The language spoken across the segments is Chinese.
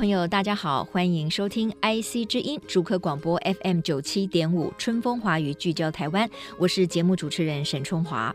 朋友，大家好，欢迎收听 IC 之音主客广播 FM 九七点五春风华语聚焦台湾，我是节目主持人沈春华。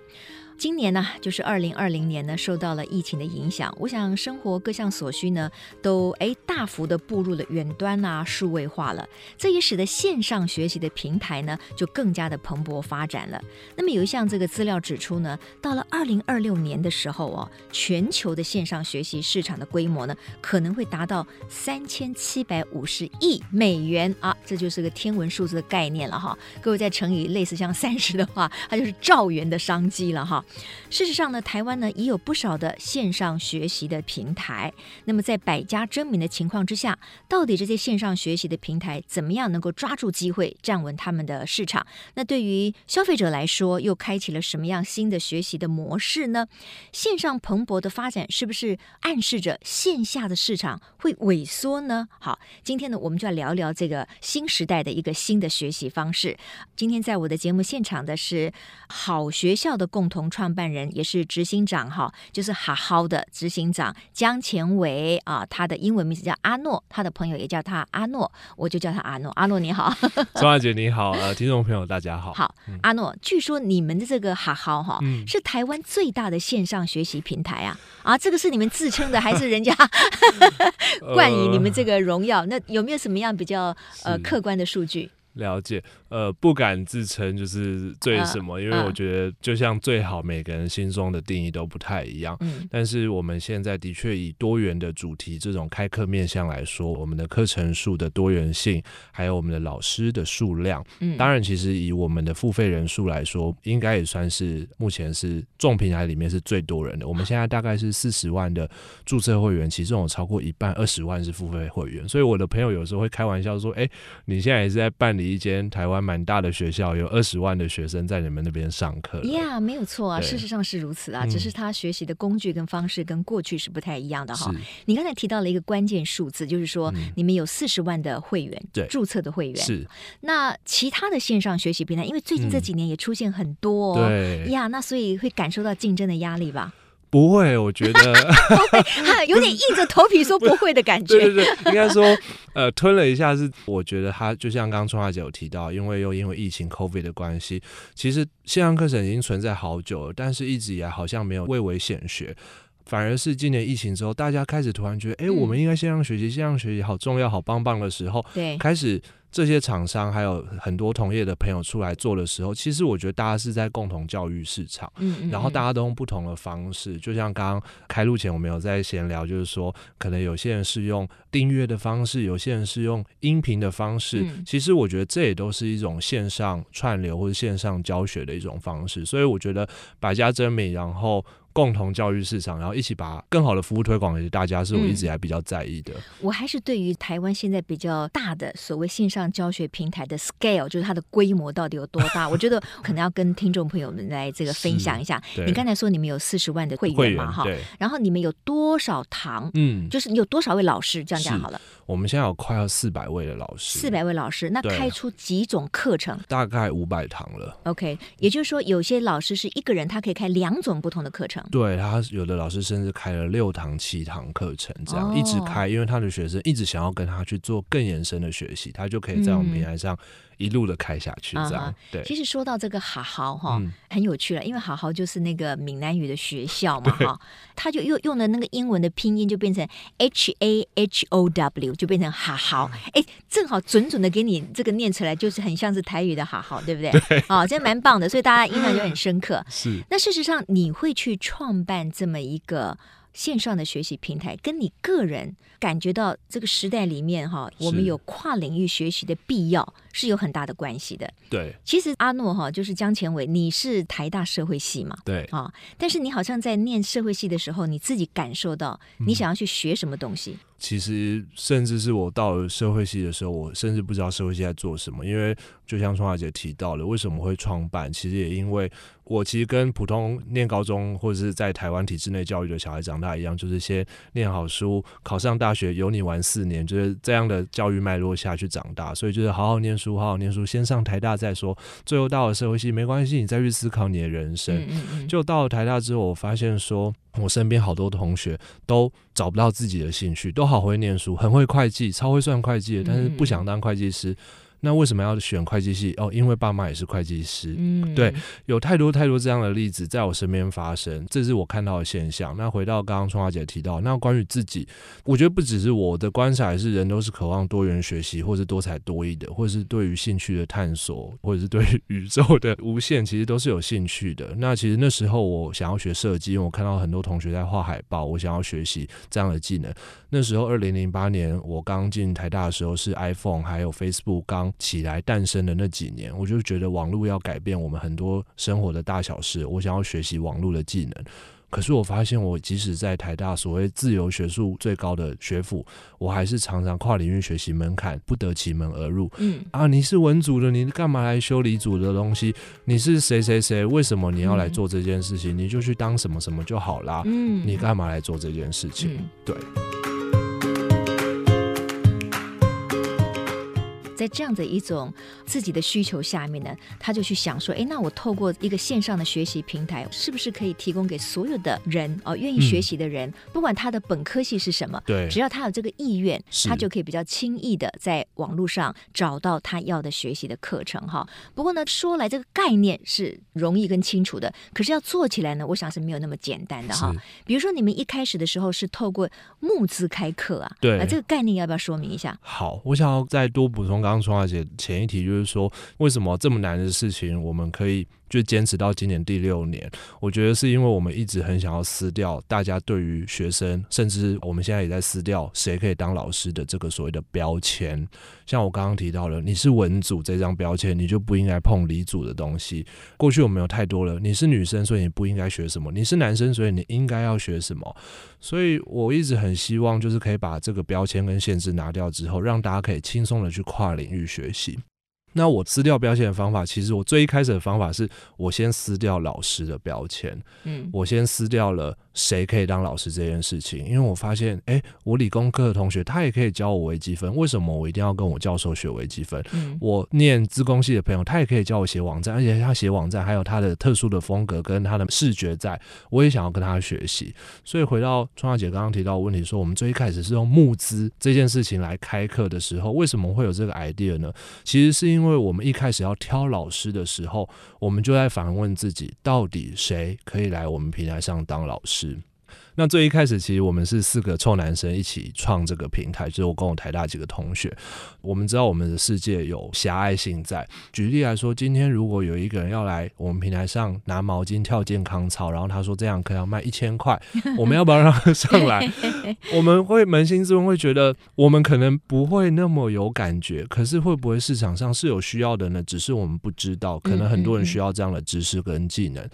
今年呢，就是二零二零年呢，受到了疫情的影响，我想生活各项所需呢，都哎大幅的步入了远端啊，数位化了。这也使得线上学习的平台呢，就更加的蓬勃发展了。那么有一项这个资料指出呢，到了二零二六年的时候哦，全球的线上学习市场的规模呢，可能会达到三千七百五十亿美元啊，这就是个天文数字的概念了哈。各位再乘以类似像三十的话，它就是兆元的商机了哈。事实上呢，台湾呢也有不少的线上学习的平台。那么在百家争鸣的情况之下，到底这些线上学习的平台怎么样能够抓住机会，站稳他们的市场？那对于消费者来说，又开启了什么样新的学习的模式呢？线上蓬勃的发展是不是暗示着线下的市场会萎缩呢？好，今天呢，我们就要聊聊这个新时代的一个新的学习方式。今天在我的节目现场的是好学校的共同创办人也是执行长哈，就是好好的执行长江前伟啊，他的英文名字叫阿诺，他的朋友也叫他阿诺，我就叫他阿诺。阿诺你好，春华姐你好，呃，听众朋友大家好。好，嗯、阿诺，据说你们的这个好好哈，是台湾最大的线上学习平台啊，啊，这个是你们自称的还是人家 冠以你们这个荣耀？那有没有什么样比较呃客观的数据？了解，呃，不敢自称就是最什么，因为我觉得就像最好，每个人心中的定义都不太一样。嗯，但是我们现在的确以多元的主题这种开课面向来说，我们的课程数的多元性，还有我们的老师的数量，嗯，当然其实以我们的付费人数来说，应该也算是目前是众平台里面是最多人的。我们现在大概是四十万的注册会员，其中有超过一半二十万是付费会员，所以我的朋友有时候会开玩笑说：“哎，你现在也是在办理。”一间台湾蛮大的学校，有二十万的学生在你们那边上课。呀，yeah, 没有错啊，事实上是如此啊，只是他学习的工具跟方式跟过去是不太一样的哈。是你刚才提到了一个关键数字，就是说你们有四十万的会员，对、嗯，注册的会员是。那其他的线上学习平台，因为最近这几年也出现很多、对呀，那所以会感受到竞争的压力吧？不会，我觉得 有点硬着头皮说不会的感觉。对对对，应该说，呃，吞了一下是，我觉得他就像刚刚春华姐有提到，因为又因为疫情 COVID 的关系，其实线上课程已经存在好久了，但是一直以来好像没有蔚为显学，反而是今年疫情之后，大家开始突然觉得，哎、嗯，我们应该线上学习，线上学习好重要、好棒棒的时候，对，开始。这些厂商还有很多同业的朋友出来做的时候，其实我觉得大家是在共同教育市场，嗯，嗯，嗯，然后大家都用不同的方式，就像刚刚开录前我们有在闲聊，就是说可能有些人是用订阅的方式，有些人是用音频的方式，嗯，其实我觉得这也都是一种线上串流或者线上教学的一种方式，所以我觉得百家争鸣，然后。共同教育市场，然后一起把更好的服务推广给大家，是我一直还比较在意的。嗯、我还是对于台湾现在比较大的所谓线上教学平台的 scale，就是它的规模到底有多大？我觉得可能要跟听众朋友们来这个分享一下。你刚才说你们有四十万的会员嘛？哈，然后你们有多少堂？嗯，就是你有多少位老师？这样讲好了。我们现在有快要四百位的老师，四百位老师，那开出几种课程？大概五百堂了。OK，也就是说，有些老师是一个人，他可以开两种不同的课程。对，他有的老师甚至开了六堂、七堂课程，这样、哦、一直开，因为他的学生一直想要跟他去做更延伸的学习，他就可以在我们平台上一路的开下去，这样。嗯、对，其实说到这个好好哈，很有趣了，因为好好就是那个闽南语的学校嘛哈，他就又用了那个英文的拼音，就变成 H A H O W，就变成好好，哎，正好准准的给你这个念出来，就是很像是台语的好好，对不对？对，哦，这蛮棒的，所以大家印象就很深刻。是，那事实上你会去创办。这么一个线上的学习平台，跟你个人感觉到这个时代里面哈，我们有跨领域学习的必要，是有很大的关系的。对，其实阿诺哈就是江前伟，你是台大社会系嘛？对啊，但是你好像在念社会系的时候，你自己感受到你想要去学什么东西。嗯其实，甚至是我到了社会系的时候，我甚至不知道社会系在做什么。因为就像春华姐提到了，为什么会创办？其实也因为我其实跟普通念高中或者是在台湾体制内教育的小孩长大一样，就是先念好书，考上大学，有你玩四年，就是这样的教育脉络下去长大。所以就是好好念书，好好念书，先上台大再说。最后到了社会系，没关系，你再去思考你的人生。嗯嗯嗯。就到了台大之后，我发现说。我身边好多同学都找不到自己的兴趣，都好会念书，很会会计，超会算会计的，但是不想当会计师。那为什么要选会计系？哦，因为爸妈也是会计师。嗯，对，有太多太多这样的例子在我身边发生，这是我看到的现象。那回到刚刚春华姐提到，那关于自己，我觉得不只是我的观察，还是人都是渴望多元学习，或是多才多艺的，或者是对于兴趣的探索，或者是对于 宇宙的无限，其实都是有兴趣的。那其实那时候我想要学设计，因为我看到很多同学在画海报，我想要学习这样的技能。那时候二零零八年我刚进台大的时候，是 iPhone 还有 Facebook 刚起来诞生的那几年，我就觉得网络要改变我们很多生活的大小事，我想要学习网络的技能。可是我发现，我即使在台大所谓自由学术最高的学府，我还是常常跨领域学习门槛不得其门而入。嗯啊，你是文组的，你干嘛来修理组的东西？你是谁谁谁？为什么你要来做这件事情？你就去当什么什么就好啦。嗯，你干嘛来做这件事情？对。在这样的一种自己的需求下面呢，他就去想说，哎，那我透过一个线上的学习平台，是不是可以提供给所有的人哦，愿意学习的人，嗯、不管他的本科系是什么，对，只要他有这个意愿，他就可以比较轻易的在网络上找到他要的学习的课程哈。不过呢，说来这个概念是容易跟清楚的，可是要做起来呢，我想是没有那么简单的哈。比如说你们一开始的时候是透过募资开课啊，对，这个概念要不要说明一下？好，我想要再多补充。刚刚春华姐前一题就是说，为什么这么难的事情，我们可以就坚持到今年第六年？我觉得是因为我们一直很想要撕掉大家对于学生，甚至我们现在也在撕掉谁可以当老师的这个所谓的标签。像我刚刚提到了，你是文组这张标签，你就不应该碰理组的东西。过去我们有太多了，你是女生，所以你不应该学什么；你是男生，所以你应该要学什么。所以我一直很希望，就是可以把这个标签跟限制拿掉之后，让大家可以轻松的去跨领域学习。那我撕掉标签的方法，其实我最一开始的方法是我先撕掉老师的标签，嗯，我先撕掉了谁可以当老师这件事情，因为我发现，哎，我理工科的同学他也可以教我微积分，为什么我一定要跟我教授学微积分？嗯，我念资工系的朋友，他也可以教我写网站，而且他写网站还有他的特殊的风格跟他的视觉在，我也想要跟他学习。所以回到春华姐刚刚提到的问题，说我们最一开始是用募资这件事情来开课的时候，为什么会有这个 idea 呢？其实是。因为我们一开始要挑老师的时候，我们就在反问自己，到底谁可以来我们平台上当老师？那最一开始，其实我们是四个臭男生一起创这个平台，就是我跟我台大几个同学。我们知道我们的世界有狭隘性在。举例来说，今天如果有一个人要来我们平台上拿毛巾跳健康操，然后他说这样课要卖一千块，我们要不要让他上来？我们会扪心自问，会觉得我们可能不会那么有感觉。可是会不会市场上是有需要的呢？只是我们不知道，可能很多人需要这样的知识跟技能。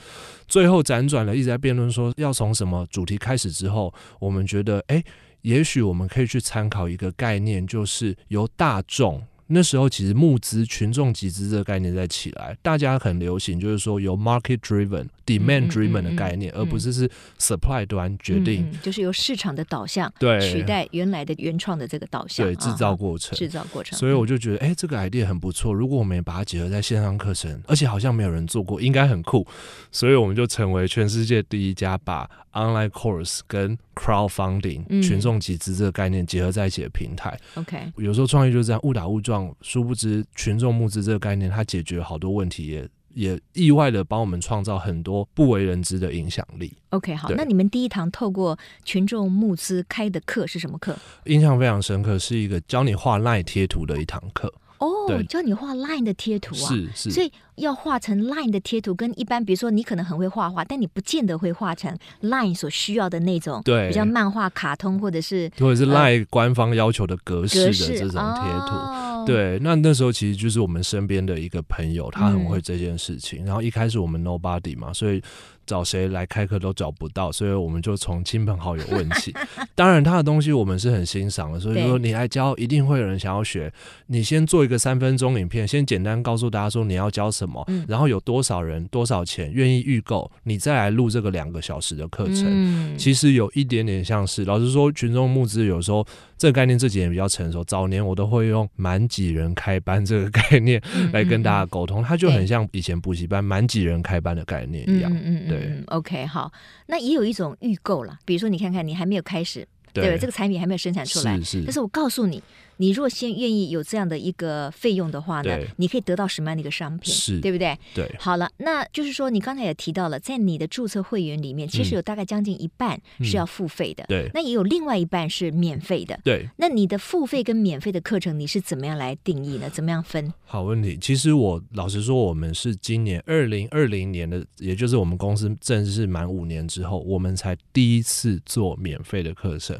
最后辗转了，一直在辩论说要从什么主题开始之后，我们觉得，哎，也许我们可以去参考一个概念，就是由大众。那时候其实募资、群众集资这个概念在起来，大家很流行，就是说由 market driven、demand driven 的概念，而不是是 supply 端决定、就是由市场的导向对取代原来的原创的这个导向，对制造过程，制造过程。所以我就觉得，哎，这个 idea 很不错。如果我们也把它结合在线上课程，而且好像没有人做过，应该很酷。所以我们就成为全世界第一家把 online course 跟 crowdfunding、嗯、群众集资这个概念结合在一起的平台。OK，有时候创业就是这样误打误撞。殊不知，群众募资这个概念，它解决好多问题，也也意外的帮我们创造很多不为人知的影响力。OK，好，那你们第一堂透过群众募资开的课是什么课？印象非常深刻，是一个教你画 LINE 贴图的一堂课。哦，对，教你画 LINE 的贴图啊，是是，所以。要画成 Line 的贴图，跟一般，比如说你可能很会画画，但你不见得会画成 Line 所需要的那种，对，比较漫画、卡通或者是或者是 Line 官方要求的格式的这种贴图。哦，对，那那时候其实就是我们身边的一个朋友，他很会这件事情。嗯、然后一开始我们 nobody 嘛，所以。找谁来开课都找不到，所以我们就从亲朋好友问起。当然，他的东西我们是很欣赏的，所以说你来教，一定会有人想要学。你先做一个三分钟影片，先简单告诉大家说你要教什么，然后有多少人、多少钱愿意预购，你再来录这个两个小时的课程。其实有一点点像是，老实说，群众募资有时候这个概念这几年比较成熟，早年我都会用满几人开班这个概念来跟大家沟通，它就很像以前补习班满几人开班的概念一样。嗯对。嗯，OK，好，那也有一种预购了，比如说你看看，你还没有开始，对，对这个产品还没有生产出来，是是，但是我告诉你。你若先愿意有这样的一个费用的话呢，你可以得到什么样的一个商品，是对不对？对。好了，那就是说，你刚才也提到了，在你的注册会员里面，其实有大概将近一半是要付费的，对、嗯。那也有另外一半是免费的，对。那你的付费跟免费的课程，你是怎么样来定义呢？怎么样分？好问题。其实我老实说，我们是今年二零二零年的，也就是我们公司正式满五年之后，我们才第一次做免费的课程。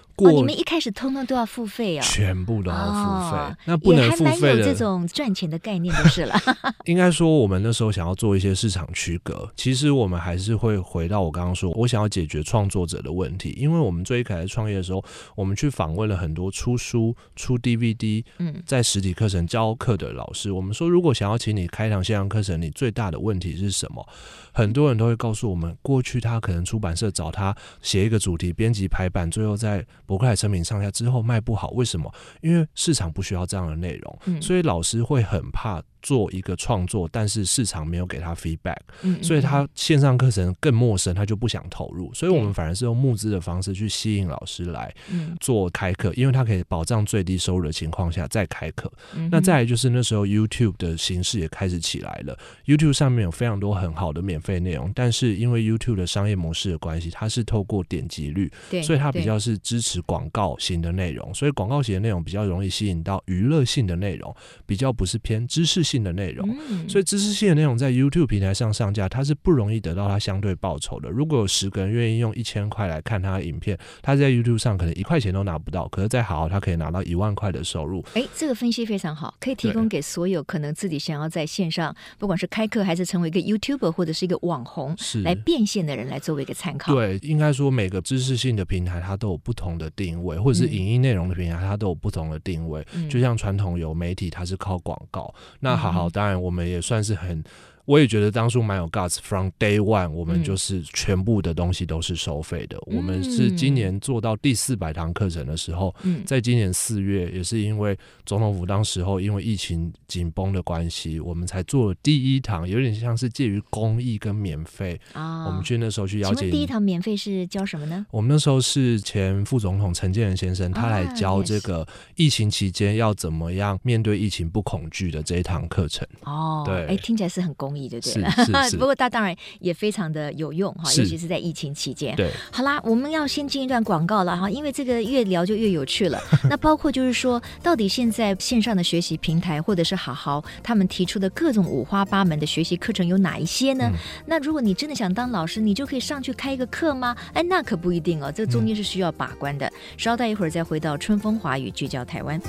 哦，你们一开始通通都要付费啊、哦？全部都要付费，哦、那不能付费的。有这种赚钱的概念就是了。应该说，我们那时候想要做一些市场区隔，其实我们还是会回到我刚刚说，我想要解决创作者的问题。因为我们最一开始创业的时候，我们去访问了很多出书、出 DVD、嗯，在实体课程教课的老师。我们说，如果想要请你开一堂线上课程，你最大的问题是什么？很多人都会告诉我们，过去他可能出版社找他写一个主题、编辑排版，最后在博客来成品上架之后卖不好，为什么？因为市场不需要这样的内容，所以老师会很怕。做一个创作，但是市场没有给他 feedback，嗯嗯嗯，所以他线上课程更陌生，他就不想投入。所以我们反而是用募资的方式去吸引老师来做开课，因为他可以保障最低收入的情况下再开课。嗯、那再来就是那时候 YouTube 的形式也开始起来了，YouTube 上面有非常多很好的免费内容，但是因为 YouTube 的商业模式的关系，它是透过点击率，所以它比较是支持广告型的内容，所以广告型的内容比较容易吸引到娱乐性的内容，比较不是偏知识性。的内容，所以知识性的内容在 YouTube 平台上上架，它是不容易得到它相对报酬的。如果有十个人愿意用一千块来看他的影片，他在 YouTube 上可能一块钱都拿不到，可是再好好，他可以拿到一万块的收入。哎，这个分析非常好，可以提供给所有可能自己想要在线上，不管是开课还是成为一个 YouTuber 或者是一个网红，是来变现的人来作为一个参考。对，应该说每个知识性的平台它都有不同的定位，或者是影音内容的平台它都有不同的定位。嗯、就像传统有媒体，它是靠广告，那。好好，当然我们也算是很。我也觉得当初蛮有 guts，from day one，我们就是全部的东西都是收费的。嗯。我们是今年做到第四百堂课程的时候，嗯，在今年四月，也是因为总统府当时候因为疫情紧绷的关系，我们才做了第一堂，有点像是介于公益跟免费。啊，我们去那时候去邀请。第一堂免费是教什么呢？我们那时候是前副总统陈建仁先生，他来教这个疫情期间要怎么样面对疫情不恐惧的这一堂课程。哦，对，哎，听起来是很公。公益对不对？不过他当然也非常的有用哈，尤其是在疫情期间。对，好啦，我们要先进一段广告了哈，因为这个越聊就越有趣了。那包括就是说，到底现在线上的学习平台或者是好好他们提出的各种五花八门的学习课程有哪一些呢？嗯、那如果你真的想当老师，你就可以上去开一个课吗？哎，那可不一定哦，这中间是需要把关的。嗯、稍待一会儿再回到春风华语聚焦台湾。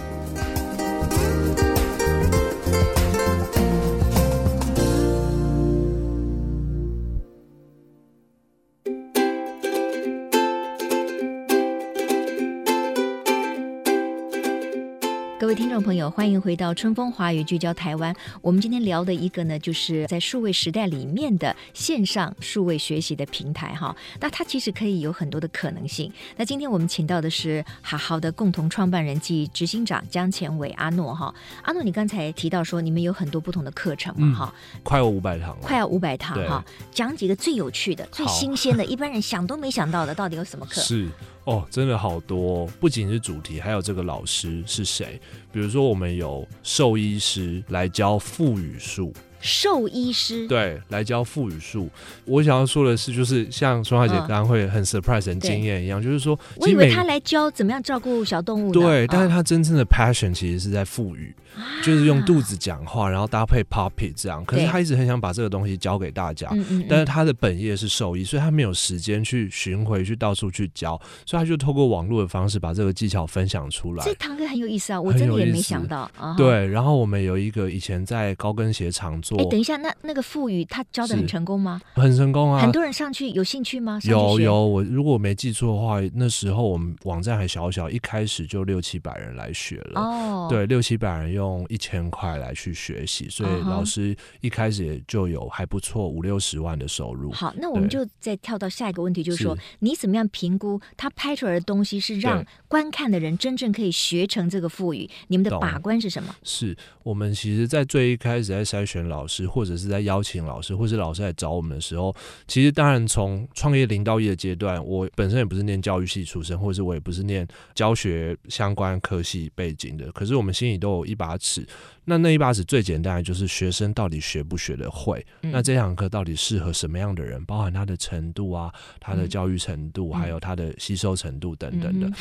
朋友，欢迎回到春风华语聚焦台湾。我们今天聊的一个呢，就是在数位时代里面的线上数位学习的平台哈。那它其实可以有很多的可能性。那今天我们请到的是好好的共同创办人暨执行长江前伟阿诺哈。阿诺，你刚才提到说你们有很多不同的课程嘛哈、嗯，快要五百堂，快要五百堂哈。讲几个最有趣的、最新鲜的，一般人想都没想到的，到底有什么课？是。哦，真的好多，不仅是主题，还有这个老师是谁？比如说，我们有兽医师来教腹语术。兽医师对，来教腹语术。我想要说的是，就是像春华姐刚刚会很 surprise、很惊艳一样，就是说，我以为他来教怎么样照顾小动物。对，但是他真正的 passion 其实是在腹语。就是用肚子讲话，然后搭配 puppy 这样。可是他一直很想把这个东西教给大家，但是他的本业是兽医，所以他没有时间去巡回去到处去教，所以他就透过网络的方式把这个技巧分享出来。这堂课很有意思啊，我真的也没想到。对，然后我们有一个以前在高跟鞋厂做，哎，等一下，那那个腹语他教的很成功吗？很成功啊，很多人上去有兴趣吗？有有，我如果我没记错的话，那时候我们网站还小小，一开始就六七百人来学了。哦，对，六七百人用一千块来去学习，所以老师一开始也就有还不错五六十万的收入。好，那我们就再跳到下一个问题，就是说是你怎么样评估他拍出来的东西是让观看的人真正可以学成这个腹语？你们的把关是什么？是我们其实，在最一开始在筛选老师，或者是在邀请老师，或是老师来找我们的时候，其实当然从创业零到一的阶段，我本身也不是念教育系出身，或者是我也不是念教学相关科系背景的，可是我们心里都有一把尺。那那一把尺最简单的就是学生到底学不学得会，嗯、那这堂课到底适合什么样的人，包含他的程度啊，他的教育程度，嗯、还有他的吸收程度等等的。嗯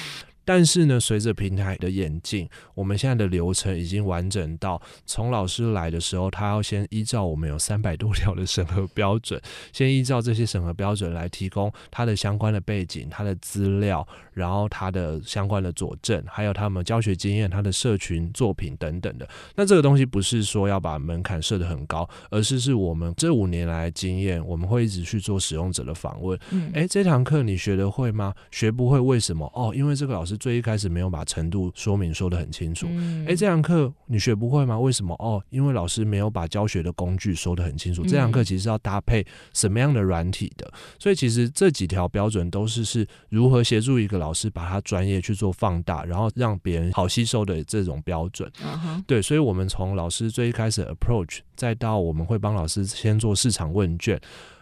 但是呢，随着平台的演进，我们现在的流程已经完整到，从老师来的时候，他要先依照我们有三百多条的审核标准，先依照这些审核标准来提供他的相关的背景、他的资料，然后他的相关的佐证，还有他们教学经验、他的社群作品等等的。那这个东西不是说要把门槛设得很高，而是是我们这五年来的经验，我们会一直去做使用者的访问。嗯，诶，这堂课你学得会吗？学不会为什么？哦，因为这个老师。最一开始没有把程度说明说得很清楚，哎、嗯，这堂课你学不会吗？为什么？哦，因为老师没有把教学的工具说得很清楚。这堂课其实要搭配什么样的软体的？所以其实这几条标准都是是如何协助一个老师把他专业去做放大，然后让别人好吸收的这种标准。对，所以我们从老师最一开始的 approach，再到我们会帮老师先做市场问卷。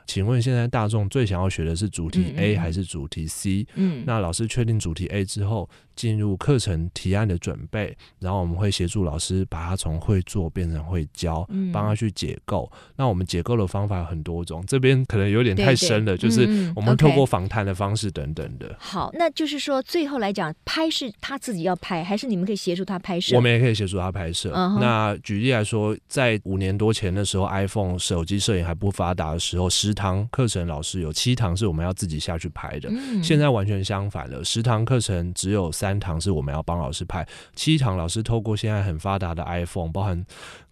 请问现在大众最想要学的是主题 A 还是主题 C？嗯，那老师确定主题 A 之后，进入课程提案的准备，然后我们会协助老师把它从会做变成会教，帮他去解构。那我们解构的方法有很多种，这边可能有点太深了，就是我们透过访谈的方式等等的。好，那就是说最后来讲，拍是他自己要拍，还是你们可以协助他拍摄？我们也可以协助他拍摄。那举例来说，在五年多前的时候，iPhone 手机摄影还不发达的时候，十堂课程老师有七堂是我们要自己下去拍的。现在完全相反了，十堂课程只有三。三堂是我们要帮老师拍，七堂老师透过现在很发达的 iPhone，包含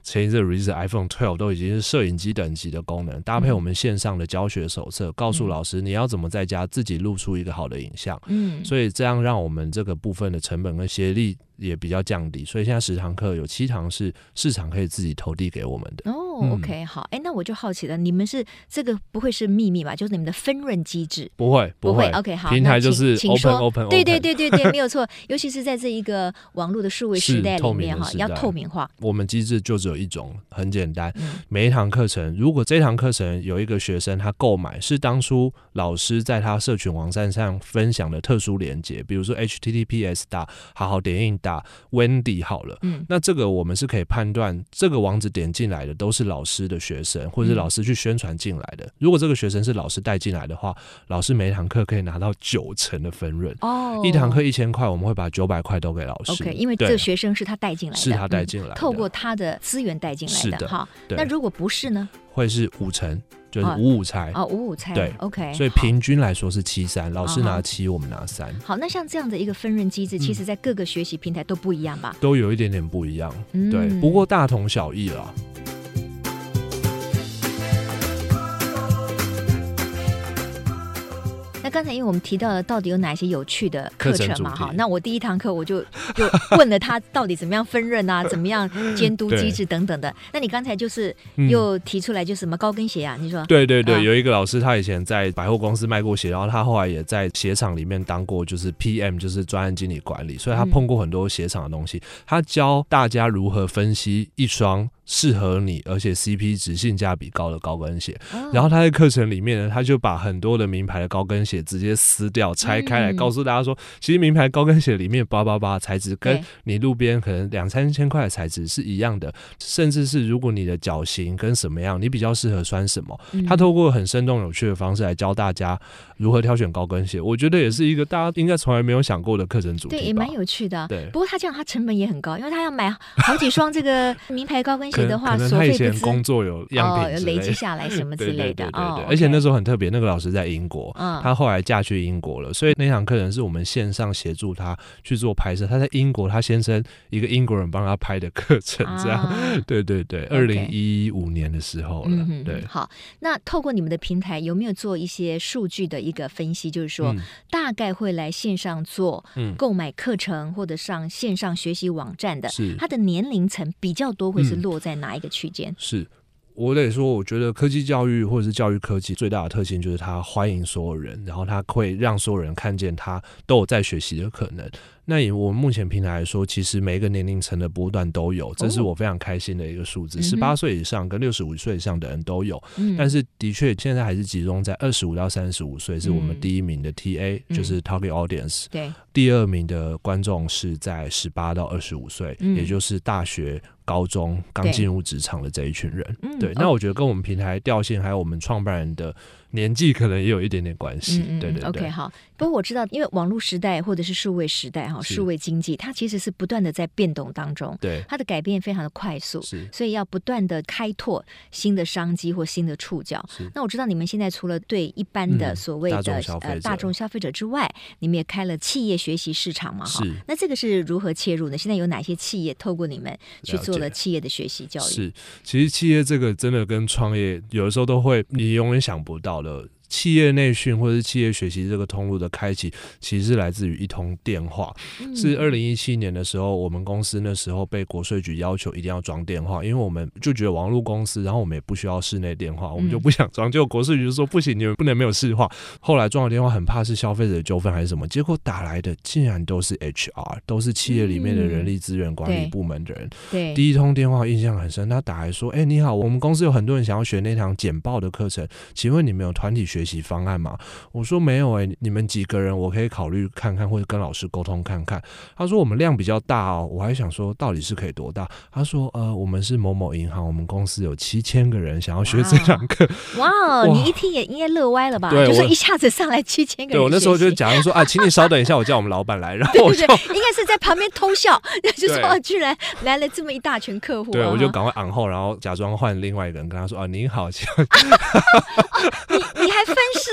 前一阵 release iPhone 12都已经是摄影机等级的功能，搭配我们线上的教学手册，告诉老师你要怎么在家自己录出一个好的影像。嗯，所以这样让我们这个部分的成本跟协力也比较降低，所以现在十堂课有七堂是市场可以自己投递给我们的。哦、oh，OK，好，哎，那我就好奇了，你们是这个不会是秘密吧？就是你们的分润机制？不会，不会。OK，好，平台就是 open 请说 open open。对对对对对，没有错。尤其是在这一个网络的数位时代里面哈，要透明化。我们机制就只有一种，很简单。每一堂课程，如果这堂课程有一个学生他购买是当初老师在他社群网站上分享的特殊连接，比如说 HTTPS 打好好点印打 Wendy。好了，嗯，那这个我们是可以判断，这个网址点进来的都是老师的学生，或者是老师去宣传进来的。嗯、如果这个学生是老师带进来的话，老师每一堂课可以拿到九成的分润。哦，一堂课一千块，我们会把九百块都给老师。OK，因为这个学生是他带进来的，是他带进来的、嗯，透过他的资源带进来的。哈。那如果不是呢？会是五成。就是五五拆哦，五五拆对，OK，所以平均来说是七三，老师拿七，我们拿三。好，那像这样的一个分润机制，其实在各个学习平台都不一样吧？都有一点点不一样，对，不过大同小异了。那刚才因为我们提到了到底有哪些有趣的课程嘛，哈，那我第一堂课我就就问了他到底怎么样分润啊，怎么样监督机制等等的。那你刚才就是又提出来就什么高跟鞋啊？你说？对对对，有一个老师他以前在百货公司卖过鞋，然后他后来也在鞋厂里面当过就是 PM，就是专案经理管理，所以他碰过很多鞋厂的东西。他教大家如何分析一双适合你，而且 CP 值性价比高的高跟鞋。哦然后他在课程里面呢，他就把很多的名牌的高跟鞋直接撕掉、拆开来，告诉大家说，其实名牌高跟鞋里面八八八材质跟你路边可能两三千块的材质是一样的，甚至是如果你的脚型跟什么样，你比较适合穿什么。他透过很生动有趣的方式来教大家如何挑选高跟鞋，我觉得也是一个大家应该从来没有想过的课程主题。对，也蛮有趣的。对，不过他这样，他成本也很高，因为他要买好几双这个名牌高跟鞋的话，可能他以前工作有样品、哦、累积下来什么之 类的。对对而且那时候很特别，那个老师在英国，嗯、他后来嫁去英国了，所以那堂课程是我们线上协助他去做拍摄。他在英国，他先生一个英国人帮他拍的课程，这样。啊、对对对，二零一五年的时候了。嗯、对，好，那透过你们的平台，有没有做一些数据的一个分析？就是说，嗯、大概会来线上做购买课程或者上线上学习网站的，是他的年龄层比较多，会是落在哪一个区间？嗯、是。我得说，我觉得科技教育或者是教育科技最大的特性就是它欢迎所有人，然后它会让所有人看见他都有在学习的可能。那以我们目前平台来说，其实每一个年龄层的波段都有，这是我非常开心的一个数字。十八岁以上跟六十五岁以上的人都有，嗯、但是的确现在还是集中在二十五到三十五岁，是我们第一名的 TA，、嗯、就是 Target Audience。对，第二名的观众是在十八到二十五岁，也就是大学、高中刚进入职场的这一群人。对，那我觉得跟我们平台调性还有我们创办人的。年纪可能也有一点点关系，嗯嗯对对对。OK，好。不过我知道，因为网络时代或者是数位时代哈，数位经济它其实是不断的在变动当中，对它的改变非常的快速，是。所以要不断的开拓新的商机或新的触角。那我知道你们现在除了对一般的所谓的、嗯、呃大众消费者之外，你们也开了企业学习市场嘛？哈。那这个是如何切入呢？现在有哪些企业透过你们去做了企业的学习教育？是，其实企业这个真的跟创业有的时候都会，你永远想不到的。了企业内训或者是企业学习这个通路的开启，其实是来自于一通电话。嗯、是二零一七年的时候，我们公司那时候被国税局要求一定要装电话，因为我们就觉得网络公司，然后我们也不需要室内电话，我们就不想装。结果国税局就说不行，你们不能没有市话。后来装了电话，很怕是消费者的纠纷还是什么，结果打来的竟然都是 HR，都是企业里面的人力资源管理部门的人。嗯、对，第一通电话印象很深，他打来说：“哎、欸，你好，我们公司有很多人想要学那堂简报的课程，请问你们有团体学习方案嘛？我说没有哎、欸，你们几个人我可以考虑看看，或者跟老师沟通看看。他说我们量比较大哦，我还想说到底是可以多大？他说呃，我们是某某银行，我们公司有七千个人想要学这堂课。哇哦，你一听也应该乐歪了吧？对，就是一下子上来七千个人。对我那时候就假装说啊，请你稍等一下，我叫我们老板来，然后我就对应该是在旁边偷笑，就说居然来了这么一大群客户。对，我就赶快昂后，然后假装换另外一个人跟他说啊，您好。你你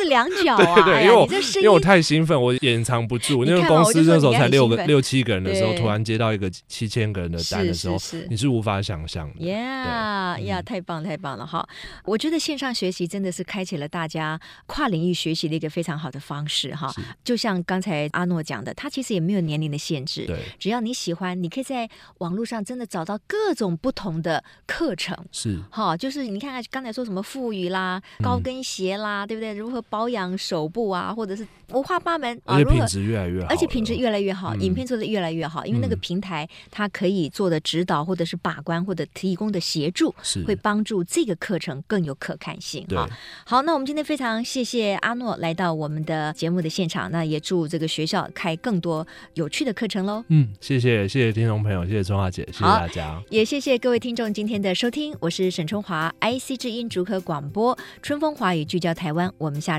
两脚啊？对，对，因为我因为我太兴奋，我掩藏不住。因为公司那时候才六个六七个人的时候，突然接到一个七千个人的单的时候，是是是你是无法想象的。呀呀，太棒太棒了！哈，我觉得线上学习真的是开启了大家跨领域学习的一个非常好的方式哈。就像刚才阿诺讲的，他其实也没有年龄的限制，对，只要你喜欢，你可以在网络上真的找到各种不同的课程。是哈，就是你看看刚才说什么腹语啦、高跟鞋啦，嗯、对不对？如何保养手部啊，或者是五花八门啊，而且品质越来越好，而且品质越来越好，嗯、影片做的越来越好，因为那个平台它可以做的指导或者是把关或者提供的协助，是。会帮助这个课程更有可看性。啊，好，那我们今天非常谢谢阿诺来到我们的节目的现场，那也祝这个学校开更多有趣的课程喽。嗯，谢谢谢谢听众朋友，谢谢春华姐，谢谢大家，也谢谢各位听众今天的收听，我是沈春华，IC 之音竹科广播，春风华语聚焦台湾，我们下